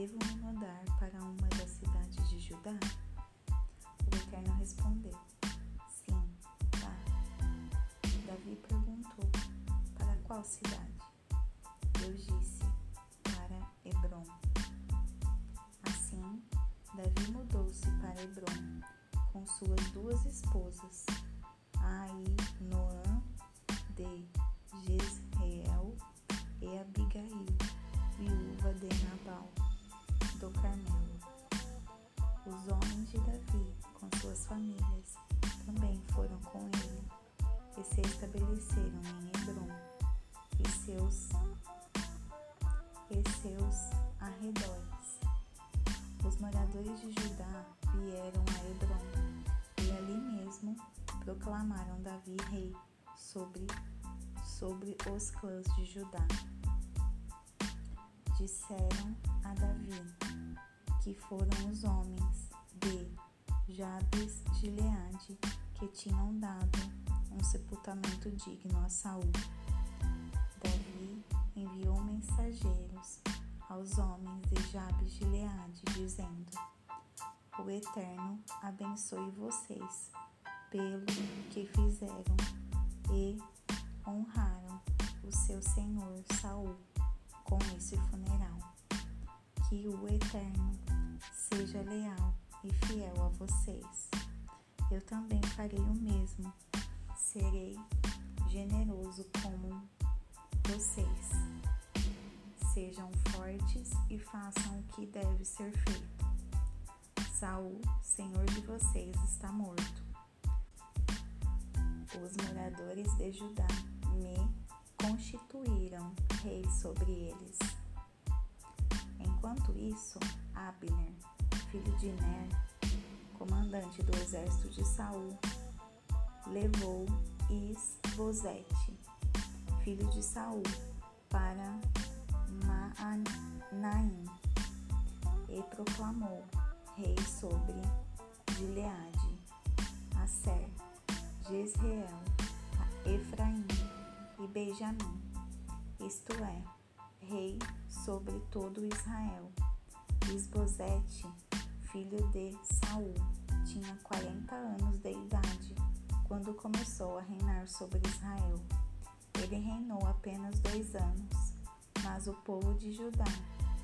Devo mudar para uma das cidades de Judá? O Eterno respondeu: Sim, vá. Davi perguntou: Para qual cidade? Deus disse: Para Hebron. Assim, Davi mudou-se para Hebron com suas duas esposas, Ainoã proclamaram Davi rei sobre, sobre os clãs de Judá. Disseram a Davi que foram os homens de Jabes de Leade que tinham dado um sepultamento digno a Saul. Davi enviou mensageiros aos homens de Jabes de Leade, dizendo: O Eterno abençoe vocês pelo que fizeram e honraram o seu senhor Saul com esse funeral. Que o Eterno seja leal e fiel a vocês. Eu também farei o mesmo. Serei generoso como vocês. Sejam fortes e façam o que deve ser feito. Saul, senhor de vocês, está morto. Os moradores de Judá me constituíram rei sobre eles. Enquanto isso, Abner, filho de Ner, comandante do exército de Saul, levou Isbosete, filho de Saul, para Maanaim e proclamou rei sobre Gileade, Asser, Jezreel, Efraim e Benjamim, isto é, rei sobre todo Israel. Isbosete, filho de Saul, tinha quarenta anos de idade quando começou a reinar sobre Israel. Ele reinou apenas dois anos, mas o povo de Judá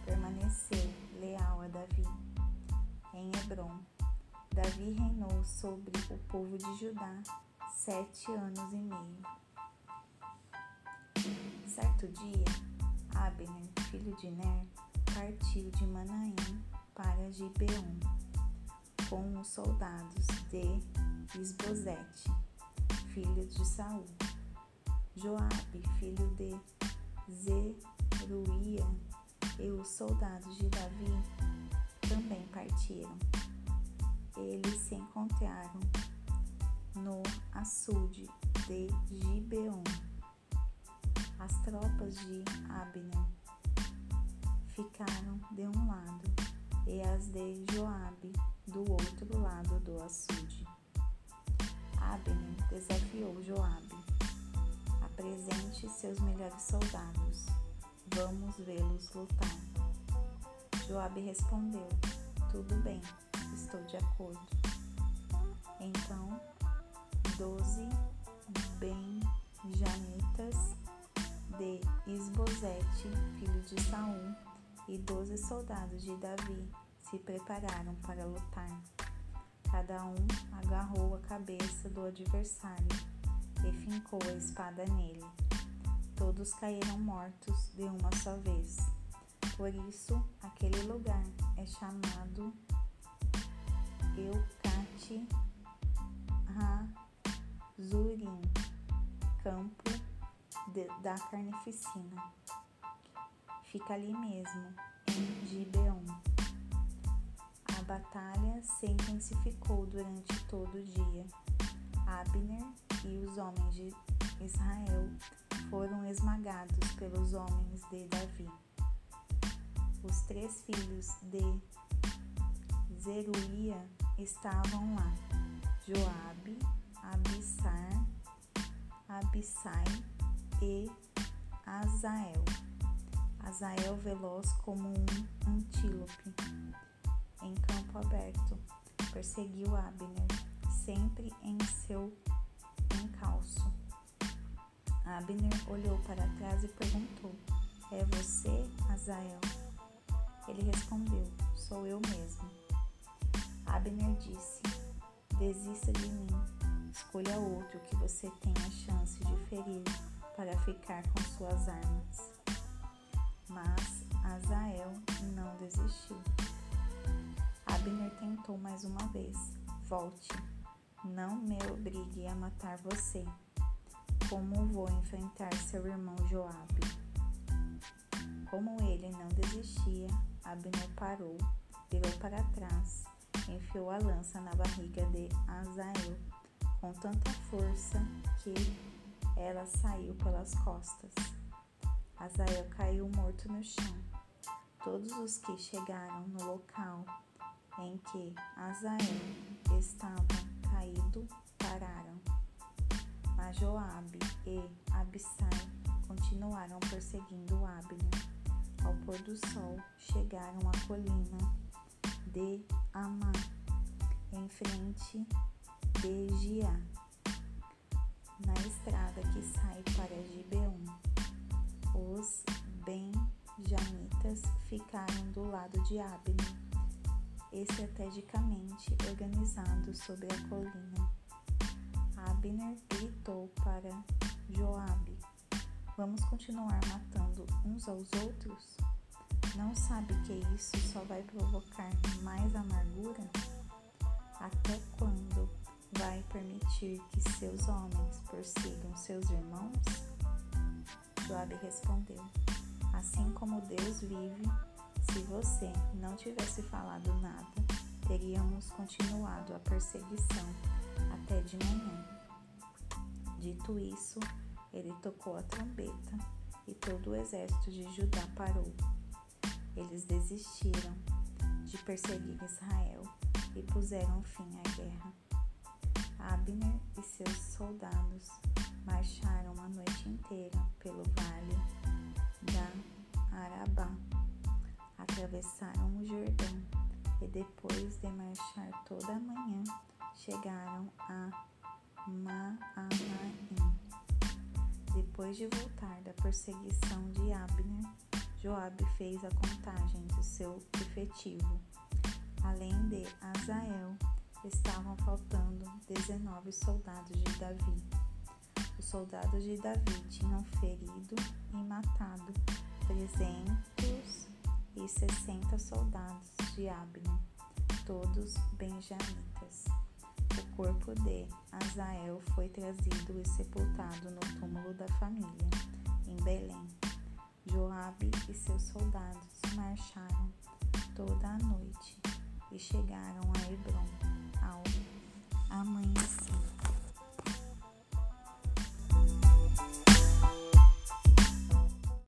permaneceu leal a Davi. Em Hebron, Davi reinou sobre o povo de Judá sete anos e meio. Certo dia, Abner, filho de Ner, partiu de Manaim para Gibeon com os soldados de Isbosete, filho de Saul. Joabe, filho de Zeruia, e os soldados de Davi também partiram. Eles se encontraram no açude de Gibeon. As tropas de Abner ficaram de um lado e as de Joabe do outro lado do açude. Abner desafiou Joabe. Apresente seus melhores soldados. Vamos vê-los lutar. Joabe respondeu: Tudo bem, estou de acordo. Doze benjamitas de Isbosete, filho de Saul, e doze soldados de Davi se prepararam para lutar. Cada um agarrou a cabeça do adversário e fincou a espada nele. Todos caíram mortos de uma só vez. Por isso, aquele lugar é chamado Eucate Zurim, campo de, da carnificina. Fica ali mesmo, em Gibeon. A batalha se intensificou durante todo o dia. Abner e os homens de Israel foram esmagados pelos homens de Davi. Os três filhos de Zeruia estavam lá: Joabe, Abissar, Abissai e Azael. Azael veloz como um antílope em campo aberto, perseguiu Abner, sempre em seu encalço. Abner olhou para trás e perguntou: É você, Azael? Ele respondeu: Sou eu mesmo. Abner disse: Desista de mim. Escolha outro que você tenha chance de ferir para ficar com suas armas. Mas Azael não desistiu. Abner tentou mais uma vez. Volte. Não me obrigue a matar você. Como vou enfrentar seu irmão Joabe? Como ele não desistia, Abner parou, virou para trás, enfiou a lança na barriga de Azael com tanta força que ela saiu pelas costas. Azael caiu morto no chão. Todos os que chegaram no local em que Azael estava caído pararam. Mas Joabe e Abissai continuaram perseguindo Abner. Ao pôr do sol, chegaram à colina de Amá, em frente Giá, na estrada que sai para Gibeon. Os benjamitas ficaram do lado de Abner estrategicamente organizado sobre a colina. Abner gritou para Joabe: Vamos continuar matando uns aos outros? Não sabe que isso só vai provocar mais amargura? Até quando vai permitir que seus homens persigam seus irmãos? Joabe respondeu: Assim como Deus vive, se você não tivesse falado nada, teríamos continuado a perseguição até de manhã. Dito isso, ele tocou a trombeta e todo o exército de Judá parou. Eles desistiram de perseguir Israel e puseram fim à guerra. Abner e seus soldados marcharam a noite inteira pelo vale da Arabá atravessaram o Jordão e depois de marchar toda a manhã, chegaram a Maanaim. Depois de voltar da perseguição de Abner, Joabe fez a contagem do seu efetivo. Além de Azael, estavam faltando 19 soldados de Davi. Os soldados de Davi tinham ferido e matado 300 e sessenta soldados de Abner, todos benjamitas. O corpo de Azael foi trazido e sepultado no túmulo da família, em Belém. Joabe e seus soldados marcharam toda a noite e chegaram a Hebron ao amanhecer.